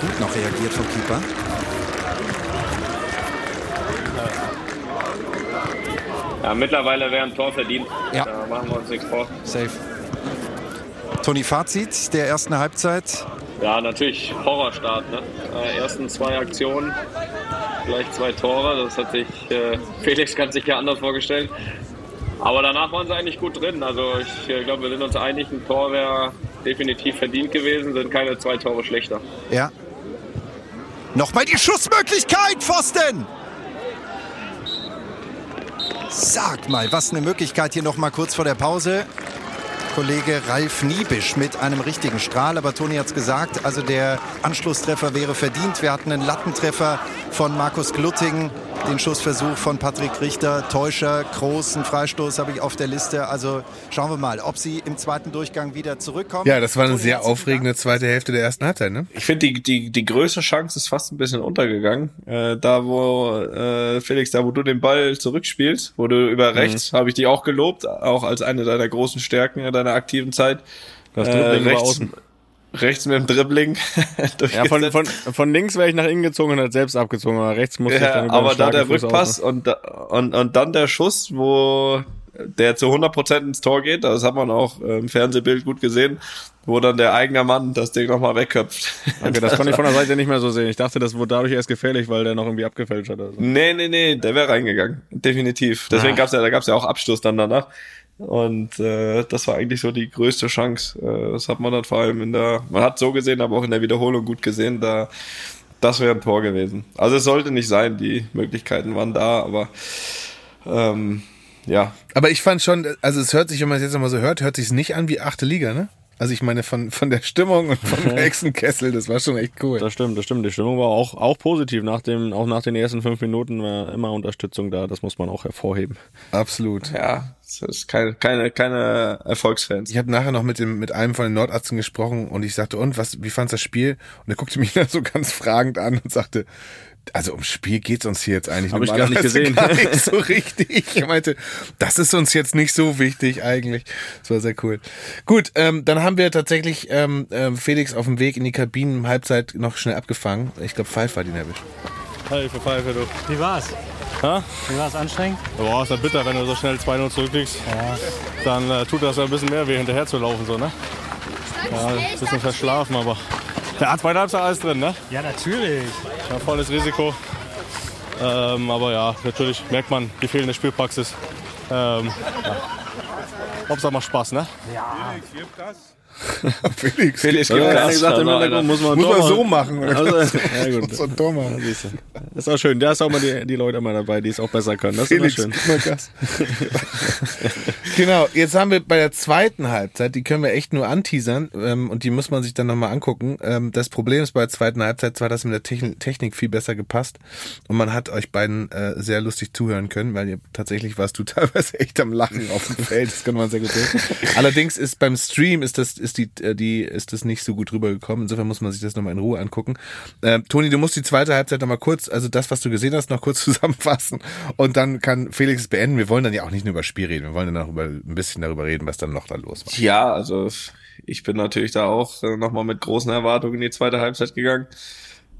Gut noch reagiert vom Keeper. Ja, mittlerweile wäre ein Tor verdient. Ja. Da machen wir uns nichts vor. Safe. Toni, Fazit der ersten Halbzeit. Ja, natürlich Horrorstart. Ne? Äh, ersten zwei Aktionen, gleich zwei Tore. Das hat sich äh, Felix ganz sicher anders vorgestellt. Aber danach waren sie eigentlich gut drin. Also ich äh, glaube, wir sind uns einig, ein Tor wäre definitiv verdient gewesen, sind keine zwei Tore schlechter. Ja. Nochmal die Schussmöglichkeit, Pfosten! Sag mal, was eine Möglichkeit hier noch mal kurz vor der Pause. Kollege Ralf Niebisch mit einem richtigen Strahl. Aber Toni hat es gesagt, also der Anschlusstreffer wäre verdient. Wir hatten einen Lattentreffer von Markus Glutting, den Schussversuch von Patrick Richter, Täuscher, großen Freistoß habe ich auf der Liste. Also schauen wir mal, ob sie im zweiten Durchgang wieder zurückkommen. Ja, das war eine sehr aufregende zweite Hälfte der ersten Halbzeit, ne? Ich finde, die, die, die größte Chance ist fast ein bisschen untergegangen. Äh, da, wo äh, Felix, da wo du den Ball zurückspielst, wo du über rechts, habe ich dich auch gelobt, auch als eine deiner großen Stärken in deiner aktiven Zeit. Das Äh, rechts, außen. Rechts mit dem Dribbling. <laughs> Ja, von, von, von links wäre ich nach innen gezogen und hat selbst abgezogen, aber rechts musste ich dann Ja, über aber da der Fuß Rückpass außen. und, da- und, und dann der Schuss, wo der zu 100% ins Tor geht, das hat man auch im Fernsehbild gut gesehen, wo dann der eigene Mann das Ding nochmal wegköpft. Okay, das konnte ich von der <laughs> Seite nicht mehr so sehen. Ich dachte, das wurde dadurch erst gefährlich, weil der noch irgendwie abgefälscht hat. Oder so. Nee, nee, nee, der wäre reingegangen. Definitiv. Deswegen Ah. gab's ja, da gab's ja auch Abschluss dann danach. Und äh, das war eigentlich so die größte Chance. Äh, das hat man dann vor allem in der, man hat so gesehen, aber auch in der Wiederholung gut gesehen, da das wäre ein Tor gewesen. Also es sollte nicht sein, die Möglichkeiten waren da, aber ähm, ja, Aber ich fand schon, also es hört sich, wenn man es jetzt nochmal so hört, hört sich nicht an wie achte Liga, ne? Also ich meine, von, von der Stimmung und vom <laughs> Hexenkessel, das war schon echt cool. Das stimmt, das stimmt. Die Stimmung war auch, auch positiv. Nach dem, auch nach den ersten fünf Minuten war immer Unterstützung da. Das muss man auch hervorheben. Absolut. ja, es ist keine, keine, keine Erfolgsfans. Ich habe nachher noch mit dem mit einem von den Nordärzten gesprochen und ich sagte, und was, wie fandst du das Spiel? Und er guckte mich <laughs> dann so ganz fragend an und sagte, also ums Spiel geht's uns hier jetzt eigentlich Hab ich gar nicht gesehen. gar nicht so richtig. Er meinte, das ist uns jetzt nicht so wichtig eigentlich. Das war sehr cool. Gut, ähm, dann haben wir tatsächlich ähm, ähm, Felix auf dem Weg in die Kabinen Halbzeit noch schnell abgefangen. Ich glaube, Pfeiffer hat ihn erwischt. Pfeife, Pfeife, du. Wie war's? Ha? Wie war's anstrengend? Boah, ist ja bitter, wenn du so schnell 2-0 zurückliegst. Dann äh, tut das ja ein bisschen mehr weh, hinterher zu laufen, so, ne? Ja, ein bisschen verschlafen, aber. Ja, zweite Halbzeit alles drin, ne? Ja, natürlich. Ja, volles Risiko. Ähm, aber ja, natürlich merkt man die fehlende Spielpraxis. Ähm, ja. Hauptsache macht Spaß, ne? <laughs> Felix, Felix gibt ja, Gas, gesagt, im Hintergrund muss man, muss man so machen. Also, ja, <laughs> gut. so ein ist auch schön. Da ist auch mal die, die Leute mal dabei, die es auch besser können. Das ist Felix, immer schön. mal Gas. <laughs> genau, jetzt haben wir bei der zweiten Halbzeit, die können wir echt nur anteasern ähm, und die muss man sich dann nochmal angucken. Ähm, das Problem ist bei der zweiten Halbzeit zwar, dass mit der Techn Technik viel besser gepasst und man hat euch beiden äh, sehr lustig zuhören können, weil ihr tatsächlich warst du teilweise echt am Lachen auf dem Feld, das kann man sehr gut sehen. Allerdings ist beim Stream ist das ist die äh, die ist das nicht so gut rübergekommen. Insofern muss man sich das nochmal in Ruhe angucken. Äh, Toni, du musst die zweite Halbzeit nochmal kurz, also das, was du gesehen hast, noch kurz <laughs> zusammenfassen und dann kann Felix beenden. Wir wollen dann ja auch nicht nur über Spiel reden, wir wollen dann auch über, ein bisschen darüber reden, was dann noch da los war. Ja, also ich bin natürlich da auch äh, nochmal mit großen Erwartungen in die zweite Halbzeit gegangen.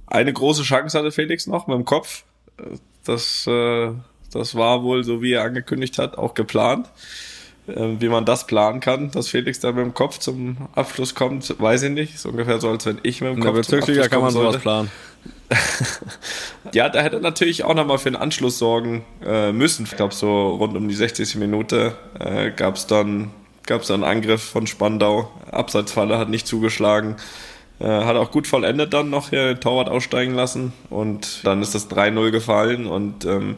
Eine große Chance hatte Felix noch mit dem Kopf. Äh, Das, äh, das war wohl, so wie er angekündigt hat, auch geplant. Äh, Wie man das planen kann, dass Felix da mit dem Kopf zum Abschluss kommt, weiß ich nicht. Ist ungefähr so, als wenn ich mit dem Kopf zum Abschluss kann man kommen sowas sollte. planen. <laughs> Ja, da hätte er natürlich auch nochmal für einen Anschluss sorgen äh, müssen. Ich glaube, so rund um die 60. Minute äh, gab es dann, gab's dann einen Angriff von Spandau. Abseitsfalle hat nicht zugeschlagen. Äh, hat auch gut vollendet dann noch hier den Torwart aussteigen lassen. Und dann ist das 3-0 gefallen. Und ähm,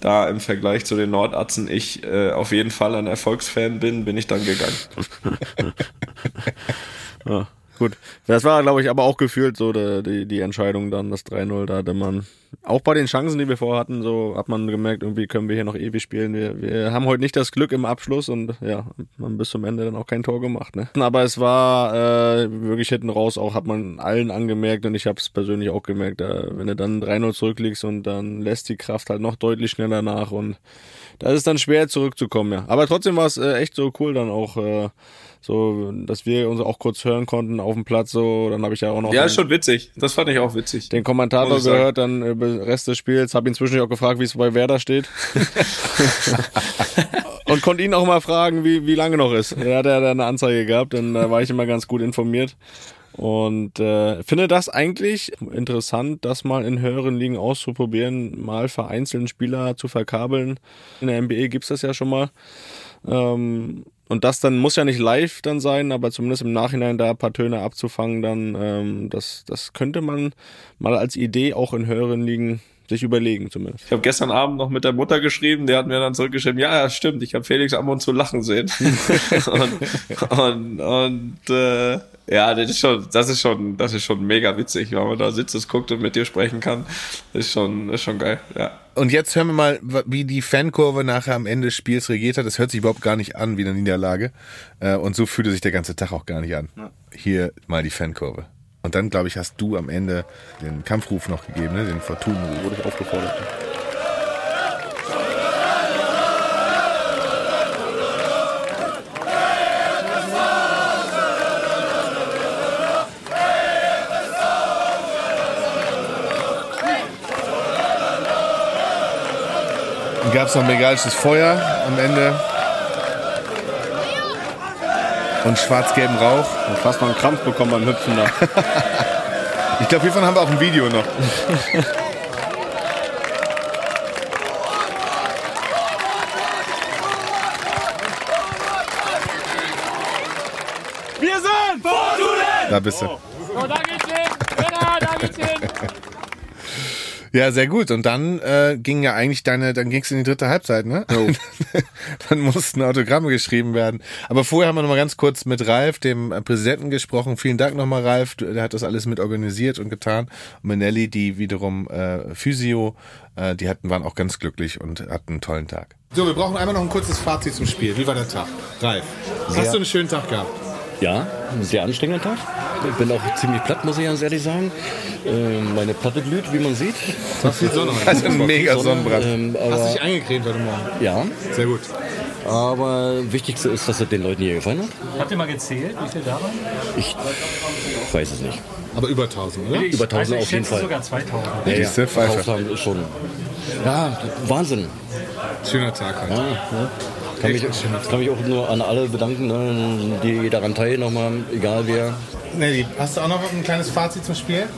da im Vergleich zu den Nordatzen ich äh, auf jeden Fall ein Erfolgsfan bin, bin ich dann gegangen. <laughs> Ja. Gut. Das war, glaube ich, aber auch gefühlt so die, die, die Entscheidung dann, das 3-0. Da hatte man, auch bei den Chancen, die wir vorher hatten, so hat man gemerkt, irgendwie können wir hier noch ewig spielen. Wir, wir haben heute nicht das Glück im Abschluss und ja, haben bis zum Ende dann auch kein Tor gemacht. Ne? Aber es war äh, wirklich hinten raus auch, hat man allen angemerkt und ich habe es persönlich auch gemerkt, äh, wenn du dann 3-0 zurückliegst und dann lässt die Kraft halt noch deutlich schneller nach und da ist dann schwer zurückzukommen, ja. Aber trotzdem war es äh, echt so cool dann auch, äh, so, dass wir uns auch kurz hören konnten auf dem Platz, so, dann habe ich ja auch noch. Ja, ist schon witzig. Das fand ich auch witzig. Den Kommentator gehört, dann über den Rest des Spiels, habe ihn zwischendurch auch gefragt, wie es bei Werder steht. <laughs> Und konnte ihn auch mal fragen, wie, wie lange noch ist. Er hat ja da eine Anzeige gehabt, dann da war ich immer ganz gut informiert. Und äh, finde das eigentlich interessant, das mal in höheren Ligen auszuprobieren, mal vereinzelten Spieler zu verkabeln. In der NBA gibt's das ja schon mal. Ähm, und das dann muss ja nicht live dann sein, aber zumindest im Nachhinein da ein paar Töne abzufangen, dann ähm, das, das könnte man mal als Idee auch in höheren Ligen sich überlegen zumindest. Ich habe gestern Abend noch mit der Mutter geschrieben, der hat mir dann zurückgeschrieben, ja, ja, stimmt, ich habe Felix ab und zu lachen sehen. <laughs> <laughs> und und, und äh, ja, das ist schon, das ist schon, das ist schon mega witzig, wenn man da sitzt, es guckt und mit dir sprechen kann. Das ist schon, das ist schon geil, ja. Und jetzt hören wir mal, wie die Fankurve nachher am Ende des Spiels regiert hat. Das hört sich überhaupt gar nicht an wie eine Niederlage. Äh, Und so fühlte sich der ganze Tag auch gar nicht an. Hier mal die Fankurve. Und dann, glaube ich, hast du am Ende den Kampfruf noch gegeben, ne? den Fortun-Ruf. Wurde ich aufgefordert. Gab es noch bengalisches Feuer am Ende. Und schwarz-gelben Rauch. Ich fast noch einen Krampf bekommen beim Hüpfen da. <laughs> Ich glaube, hiervon haben wir auch ein Video noch. Wir sind Fortuna! Da bist du. Oh, da Ja, sehr gut. Und dann äh, ging ja eigentlich deine, dann ging es in die dritte Halbzeit, ne? <laughs> dann mussten Autogramme geschrieben werden. Aber vorher haben wir noch mal ganz kurz mit Ralf, dem äh, Präsidenten, gesprochen. Vielen Dank nochmal, Ralf. Der hat das alles mit organisiert und getan. Und Menelli, die wiederum äh, Physio, äh, die hatten, waren auch ganz glücklich und hatten einen tollen Tag. So, wir brauchen einmal noch ein kurzes Fazit zum Spiel. Wie war der Tag? Ralf, hast du einen schönen Tag gehabt? Ja, ein sehr anstrengender Tag. Ich bin auch ziemlich platt, muss ich ganz ehrlich sagen. Ähm, meine Platte glüht, wie man sieht. Das viel Sonne heute. Also ein mega Sonnenbrand. Ähm, Hast du dich eingecremt heute Morgen? ja, Sehr gut. aber wichtigste ist, dass es den Leuten hier gefallen hat. Habt ihr mal gezählt, wie viel da waren? Ich weiß es nicht. Aber über 1000, oder? Über 1000 also ich auf jeden Fall. sogar 2000. Ja, ja, Siehste, Pfeife. ist schon. Ja, Wahnsinn. Schöner Tag heute. Ja, ja. Kann mich, kann mich auch nur an alle bedanken, ne, die daran teilgenommen haben, egal wer. Nelly, hast du auch noch ein kleines Fazit zum Spiel?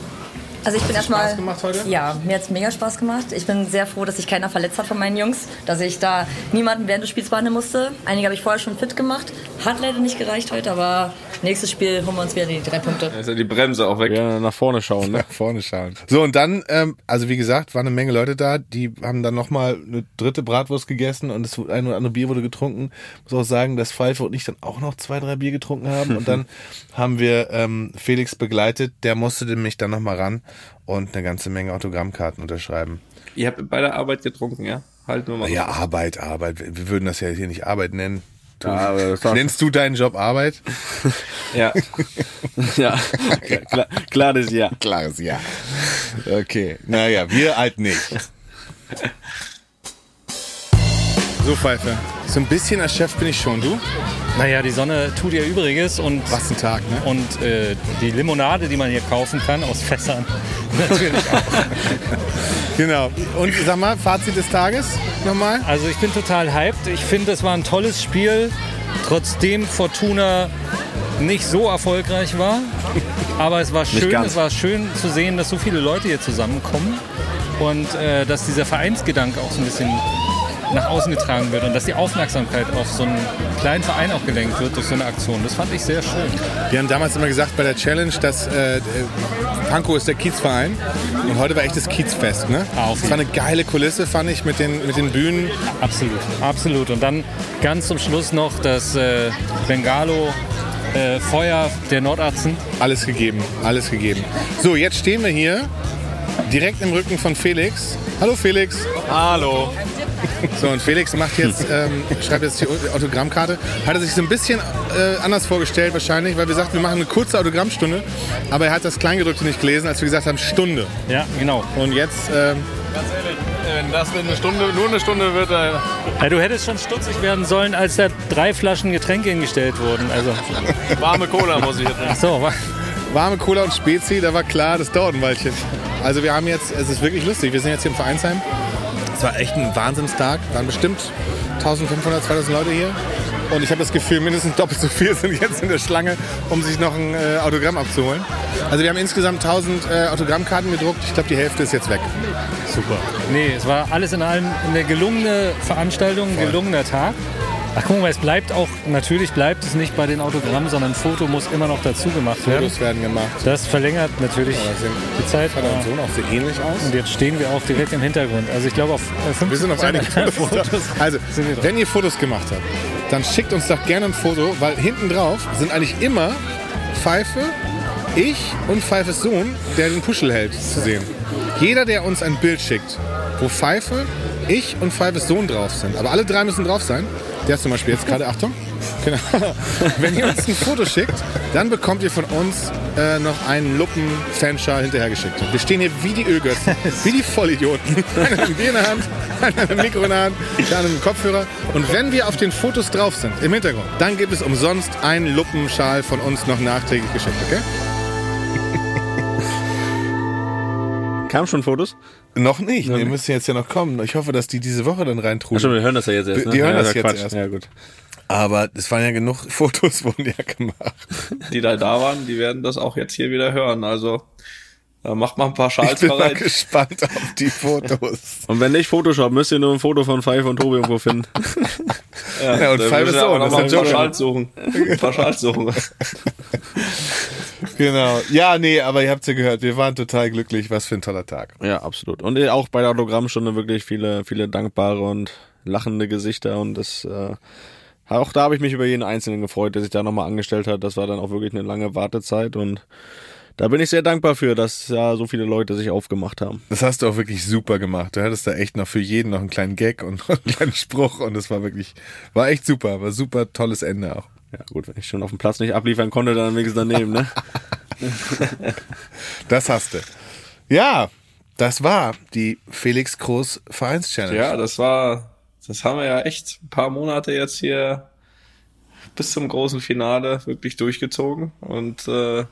Also ich bin erstmal. Spaß gemacht heute? Ja, mir hat es mega Spaß gemacht. Ich bin sehr froh, dass sich keiner verletzt hat von meinen Jungs, dass ich da niemanden während des Spiels behandeln musste. Einige habe ich vorher schon fit gemacht. Hat leider nicht gereicht heute, aber nächstes Spiel holen wir uns wieder die drei Punkte. Da ist ja die Bremse auch weg. Ja, nach vorne schauen, ne? Nach <laughs> vorne schauen. So, und dann, ähm, also wie gesagt, waren eine Menge Leute da, die haben dann nochmal eine dritte Bratwurst gegessen und das ein oder andere Bier wurde getrunken. Muss auch sagen, dass Pfeife und ich dann auch noch zwei, drei Bier getrunken haben. Und dann <laughs> haben wir ähm, Felix begleitet, der musste nämlich dann nochmal ran und eine ganze Menge Autogrammkarten unterschreiben. Ihr habt bei der Arbeit getrunken, ja? Halt nur mal. Ja, Arbeit, Arbeit. Wir würden das ja hier nicht Arbeit nennen. Ja, nennst du deinen Job Arbeit? <laughs> Ja. <laughs> ja, klar, klar das ja. Klares Ja. Okay, naja, wir halt nicht. <laughs> So, Pfeife. So ein bisschen erschöpft bin ich schon, du? Naja, die Sonne tut ihr Übriges und, Was ein Tag, ne? und äh, die Limonade, die man hier kaufen kann aus Fässern, <laughs> natürlich auch. <laughs> Genau. Und sag mal, Fazit des Tages nochmal? Also ich bin total hyped. Ich finde, es war ein tolles Spiel, trotzdem Fortuna nicht so erfolgreich war. Aber es war schön, es war schön zu sehen, dass so viele Leute hier zusammenkommen und äh, dass dieser Vereinsgedanke auch so ein bisschen nach außen getragen wird und dass die Aufmerksamkeit auf so einen kleinen Verein auch gelenkt wird durch so eine Aktion. Das fand ich sehr schön. Wir haben damals immer gesagt bei der Challenge, dass äh, äh, Pankow ist der Kiezverein und heute war echt das Kiezfest, ne? Ah, auf Das war eine geile Kulisse, fand ich, mit den, mit den Bühnen. Absolut, absolut. Und dann ganz zum Schluss noch das äh, Bengalo äh, Feuer der Nordachsen. Alles gegeben, alles gegeben. So, jetzt stehen wir hier direkt im Rücken von Felix. Hallo Felix. Hallo. <laughs> So, und Felix macht jetzt, ähm, schreibt jetzt die Autogrammkarte. Hat er sich so ein bisschen äh, anders vorgestellt wahrscheinlich, weil wir sagten, wir machen eine kurze Autogrammstunde. Aber er hat das Kleingedrückte nicht gelesen, als wir gesagt haben, Stunde. Ja, genau. Und jetzt, ähm, Ganz ehrlich, wenn das eine Stunde, nur eine Stunde wird, äh, Ja, du hättest schon stutzig werden sollen, als da drei Flaschen Getränke hingestellt wurden. Also, <laughs> warme Cola muss ich jetzt ach so, wa- warme Cola und Spezi, da war klar, das dauert ein Weilchen. Also wir haben jetzt, es ist wirklich lustig, wir sind jetzt hier im Vereinsheim. Es war echt ein Wahnsinnstag, waren bestimmt 1500, 2000 Leute hier. Und ich habe das Gefühl, mindestens doppelt so viel sind jetzt in der Schlange, um sich noch ein äh, Autogramm abzuholen. Also wir haben insgesamt 1000 äh, Autogrammkarten gedruckt. Ich glaube, die Hälfte ist jetzt weg. super. Nee, es war alles in allem eine gelungene Veranstaltung, ein gelungener Tag. Ach guck mal, es bleibt auch, natürlich bleibt es nicht bei den Autogrammen, sondern ein Foto muss immer noch dazu gemacht werden. Fotos werden gemacht. Das verlängert natürlich sind die Zeit. Und Sohn auch sehr ähnlich aus. Und jetzt stehen wir auch direkt im Hintergrund. Also ich glaube auf äh, 50 Wir sind auf einigen Fotos. <laughs> Also, wenn ihr Fotos gemacht habt, dann schickt uns doch gerne ein Foto, weil hinten drauf sind eigentlich immer Pfeife, ich und Pfeifes Sohn, der den Puschel hält, zu sehen. Jeder, der uns ein Bild schickt, wo Pfeife, ich und Pfeifes Sohn drauf sind, aber alle drei müssen drauf sein. Der ist zum Beispiel jetzt gerade, Achtung. Genau. <laughs> Wenn ihr uns ein Foto schickt, dann bekommt ihr von uns äh, noch einen Luppen-Fanschal hinterhergeschickt. Wir stehen hier wie die Ölgötzen, <laughs> wie die Vollidioten. <laughs> Einer mit dem Bier in der Hand, einer mit dem Mikro in der Hand, der andere mit dem Kopfhörer. Und wenn wir auf den Fotos drauf sind, im Hintergrund, dann gibt es umsonst einen Luppenschal von uns noch nachträglich geschickt, okay? Kamen schon Fotos? Noch nicht. Die müssen jetzt ja noch kommen. Ich hoffe, dass die diese Woche dann reintrugen. Ach schon, wir hören das ja jetzt erst. Ne? Die hören ja, das ja, jetzt Quatsch. erst. Ja, gut. Aber es waren ja genug Fotos, <laughs> wurden ja gemacht. Die da da waren, die werden das auch jetzt hier wieder hören. Also da macht mal ein paar Ich Schals bin mal bereit. gespannt <laughs> auf die Fotos. Und wenn nicht Photoshop, müsst ihr nur ein Foto von Pfeife und Tobi irgendwo finden. <laughs> Ja, und da Five müssen is wir so, auch noch das ein ist paar. Schals suchen. Ein paar Schals suchen. <laughs> Genau. Ja, nee, aber ihr habt ja gehört, wir waren total glücklich. Was für ein toller Tag. Ja, absolut. Und auch bei der Autogrammstunde wirklich viele, viele dankbare und lachende Gesichter und das äh, auch da habe ich mich über jeden Einzelnen gefreut, der sich da nochmal angestellt hat. Das war dann auch wirklich eine lange Wartezeit und da bin ich sehr dankbar für, dass ja so viele Leute sich aufgemacht haben. Das hast du auch wirklich super gemacht. Du hattest da echt noch für jeden noch einen kleinen Gag und <laughs> noch einen kleinen Spruch und das war wirklich, war echt super. War super tolles Ende auch. Ja gut, wenn ich schon auf dem Platz nicht abliefern konnte, dann wenigstens daneben, ne? <laughs> Das hast du. Ja, das war die Felix Groß Vereins Challenge. Ja, das war, das haben wir ja echt ein paar Monate jetzt hier bis zum großen Finale wirklich durchgezogen und äh,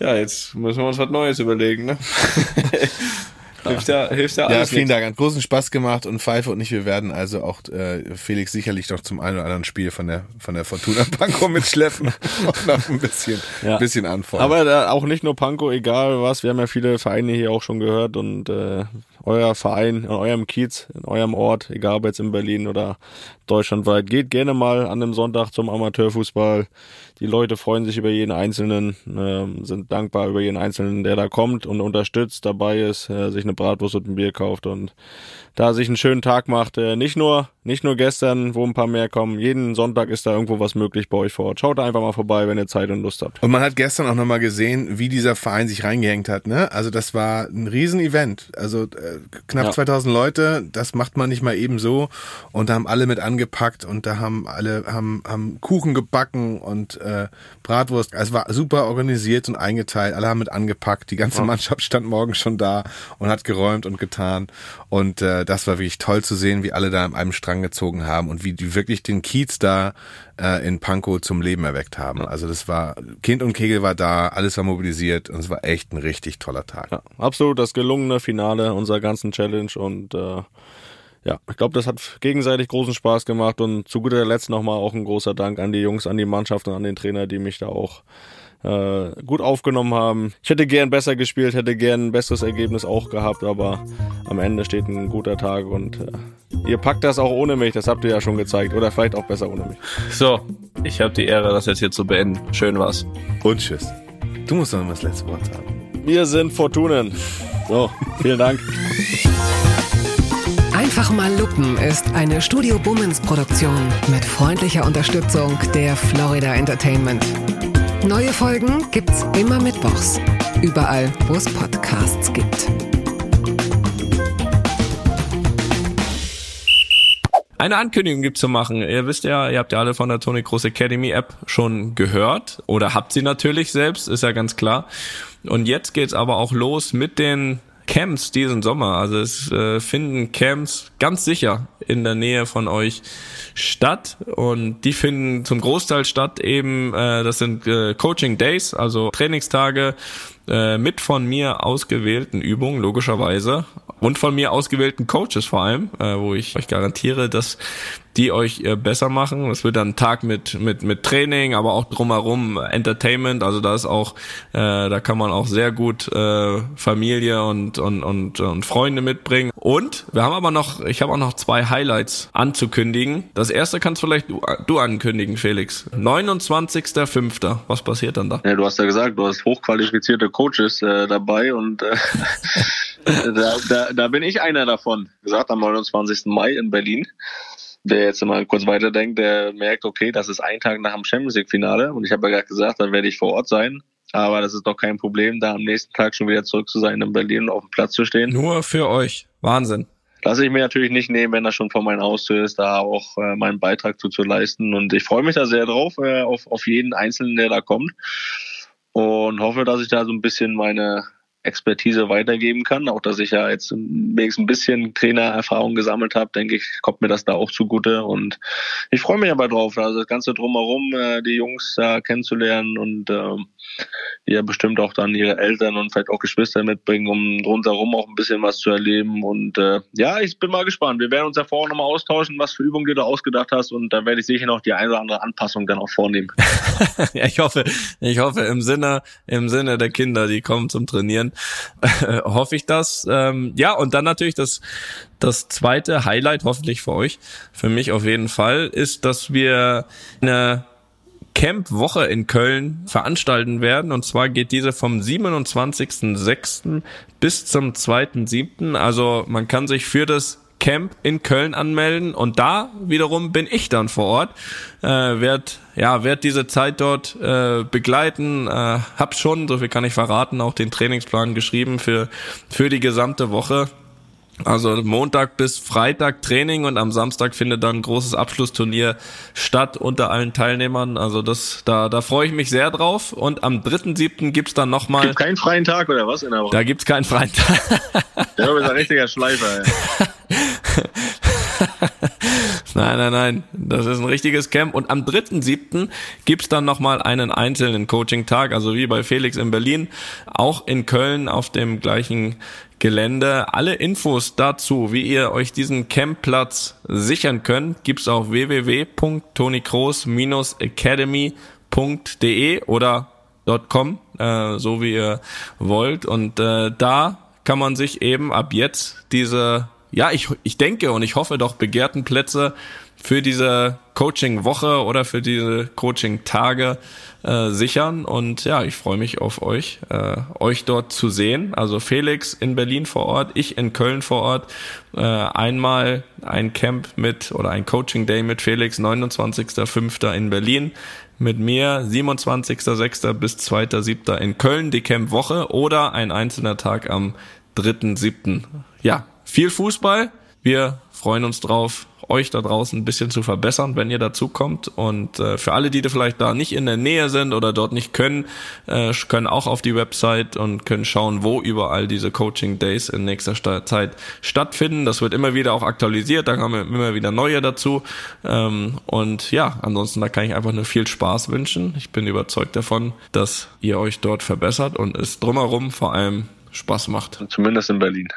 ja, jetzt müssen wir uns was Neues überlegen, ne? <laughs> hilft ja, hilft ja Ja, alles vielen nichts. Dank. Hat großen Spaß gemacht und Pfeife und ich, wir werden also auch äh, Felix sicherlich noch zum einen oder anderen Spiel von der von der Fortuna Pankow mitschleppen <laughs> und noch ein bisschen, Ja. bisschen anfordern. Aber da auch nicht nur Pankow, egal was. Wir haben ja viele Vereine hier auch schon gehört und äh, euer Verein in eurem Kiez, in eurem Ort, egal ob jetzt in Berlin oder deutschlandweit, geht gerne mal an einem Sonntag zum Amateurfußball. Die Leute freuen sich über jeden Einzelnen, ähm, sind dankbar über jeden Einzelnen, der da kommt und unterstützt, dabei ist, äh, sich eine Bratwurst und ein Bier kauft und da sich einen schönen Tag macht. Äh, nicht nur, nicht nur gestern, wo ein paar mehr kommen. Jeden Sonntag ist da irgendwo was möglich bei euch vor Ort. Schaut einfach mal vorbei, wenn ihr Zeit und Lust habt. Und man hat gestern auch nochmal gesehen, wie dieser Verein sich reingehängt hat. Ne? Also das war ein Riesen-Event. Also äh, knapp Ja. 2000 Leute, das macht man nicht mal eben so. Und da haben alle mit angepackt und da haben alle haben, haben Kuchen gebacken und äh, Bratwurst. Also es war super organisiert und eingeteilt. Alle haben mit angepackt. Die ganze Mannschaft stand morgen schon da und hat geräumt und getan. Und äh, das war wirklich toll zu sehen, wie alle da an einem Strang gezogen haben und wie die wirklich den Kiez da äh, in Pankow zum Leben erweckt haben. Also das war, Kind und Kegel war da, alles war mobilisiert und es war echt ein richtig toller Tag. Ja, absolut das gelungene Finale unserer ganzen Challenge und äh, ja, ich glaube, das hat gegenseitig großen Spaß gemacht und zu guter Letzt nochmal auch ein großer Dank an die Jungs, an die Mannschaft und an den Trainer, die mich da auch äh, gut aufgenommen haben. Ich hätte gern besser gespielt, hätte gern ein besseres Ergebnis auch gehabt, aber am Ende steht ein guter Tag und äh, ihr packt das auch ohne mich, das habt ihr ja schon gezeigt oder vielleicht auch besser ohne mich. So, ich habe die Ehre, das jetzt hier zu beenden. Schön war's. Und tschüss. Du musst noch mal das letzte Wort haben. Wir sind Fortunen. So, vielen Dank. <laughs> Einfach mal Lupen ist eine Studio Bummens Produktion mit freundlicher Unterstützung der Florida Entertainment. Neue Folgen gibt's immer mittwochs. Überall, wo es Podcasts gibt. Eine Ankündigung gibt zu machen. Ihr wisst ja, ihr habt ja alle von der Tony Cross Academy App schon gehört oder habt sie natürlich selbst, ist ja ganz klar. Und jetzt geht's aber auch los mit den Camps diesen Sommer. Also es äh, finden Camps ganz sicher in der Nähe von euch statt und die finden zum Großteil statt eben, äh, das sind äh, Coaching Days, also Trainingstage äh, mit von mir ausgewählten Übungen, logischerweise, und von mir ausgewählten Coaches vor allem, äh, wo ich euch garantiere, dass die euch äh, besser machen. Es wird dann ein Tag mit mit mit Training, aber auch drumherum Entertainment. Also da ist auch, äh, da kann man auch sehr gut äh, Familie und und und und Freunde mitbringen. Und wir haben aber noch, ich habe auch noch zwei Highlights anzukündigen. Das erste kannst vielleicht du, du ankündigen, Felix. 29.05. Was passiert dann da? Ja, du hast ja gesagt, du hast hochqualifizierte Coaches äh, dabei und äh, <laughs> da, da, da bin ich einer davon. Gesagt am 29. Mai in Berlin wer jetzt mal kurz weiterdenkt, der merkt, okay, das ist ein Tag nach dem Champions League Finale und ich habe ja gerade gesagt, dann werde ich vor Ort sein. Aber das ist doch kein Problem, da am nächsten Tag schon wieder zurück zu sein in Berlin und auf dem Platz zu stehen. Nur für euch. Wahnsinn. Lasse ich mir natürlich nicht nehmen, wenn das schon vor meinem Haustür ist, da auch äh, meinen Beitrag zu, zu leisten. Und ich freue mich da sehr drauf, äh, auf, auf jeden Einzelnen, der da kommt. Und hoffe, dass ich da so ein bisschen meine Expertise weitergeben kann. Auch dass ich ja jetzt wenigstens ein bisschen Trainererfahrung gesammelt habe, denke ich, kommt mir das da auch zugute. Und ich freue mich aber drauf, also das Ganze drumherum, äh, die Jungs da kennenzulernen und ähm, ja bestimmt auch dann ihre Eltern und vielleicht auch Geschwister mitbringen, um rundherum auch ein bisschen was zu erleben. Und äh, ja, ich bin mal gespannt. Wir werden uns ja vorher nochmal austauschen, was für Übungen du da ausgedacht hast. Und da werde ich sicher noch die eine oder andere Anpassung dann auch vornehmen. <laughs> ja, ich hoffe, ich hoffe im Sinne, im Sinne der Kinder, die kommen zum Trainieren, <laughs> hoffe ich das. Ähm, ja, und dann natürlich das, das zweite Highlight, hoffentlich für euch, für mich auf jeden Fall, ist, dass wir eine Camp-Woche in Köln veranstalten werden. Und zwar geht diese vom 27.06. bis zum 2.07. Also man kann sich für das Camp in Köln anmelden und da wiederum bin ich dann vor Ort, äh, werd ja werd diese Zeit dort äh, begleiten, äh, hab schon, so viel kann ich verraten, auch den Trainingsplan geschrieben für für die gesamte Woche also Montag bis Freitag Training und am Samstag findet dann ein großes Abschlussturnier statt unter allen Teilnehmern. Also das, da, da freue ich mich sehr drauf. Und am 3.7. gibt's dann nochmal. Gibt keinen freien Tag oder was in der Woche? Da gibt's keinen freien Tag. Der ist ein richtiger Schleifer. Ey. <laughs> <laughs> Nein, nein, nein. Das ist ein richtiges Camp. Und am 3.7. gibt's dann nochmal einen einzelnen Coaching-Tag, also wie bei Felix in Berlin, auch in Köln auf dem gleichen Gelände. Alle Infos dazu, wie ihr euch diesen Campplatz sichern könnt, gibt's auf www.tonykroos-academy.de oder .com, äh, so wie ihr wollt. Und äh, da kann man sich eben ab jetzt diese ja, ich, ich denke und ich hoffe doch begehrten Plätze für diese Coaching-Woche oder für diese Coaching-Tage äh, sichern. Und ja, ich freue mich auf euch, äh, euch dort zu sehen. Also Felix in Berlin vor Ort, ich in Köln vor Ort. Äh, einmal ein Camp mit oder ein Coaching-Day mit Felix, 29.05. in Berlin. Mit mir 27.06. bis 2.07. in Köln, die Camp-Woche oder ein einzelner Tag am 3.07. Ja, viel Fußball. Wir freuen uns drauf, euch da draußen ein bisschen zu verbessern, wenn ihr dazu kommt. Und äh, für alle, die da vielleicht da nicht in der Nähe sind oder dort nicht können, äh, können auch auf die Website und können schauen, wo überall diese Coaching Days in nächster Zeit stattfinden. Das wird immer wieder auch aktualisiert, da kommen immer wieder neue dazu. Ähm, und ja, ansonsten da kann ich einfach nur viel Spaß wünschen. Ich bin überzeugt davon, dass ihr euch dort verbessert und es drumherum vor allem Spaß macht. Zumindest in Berlin.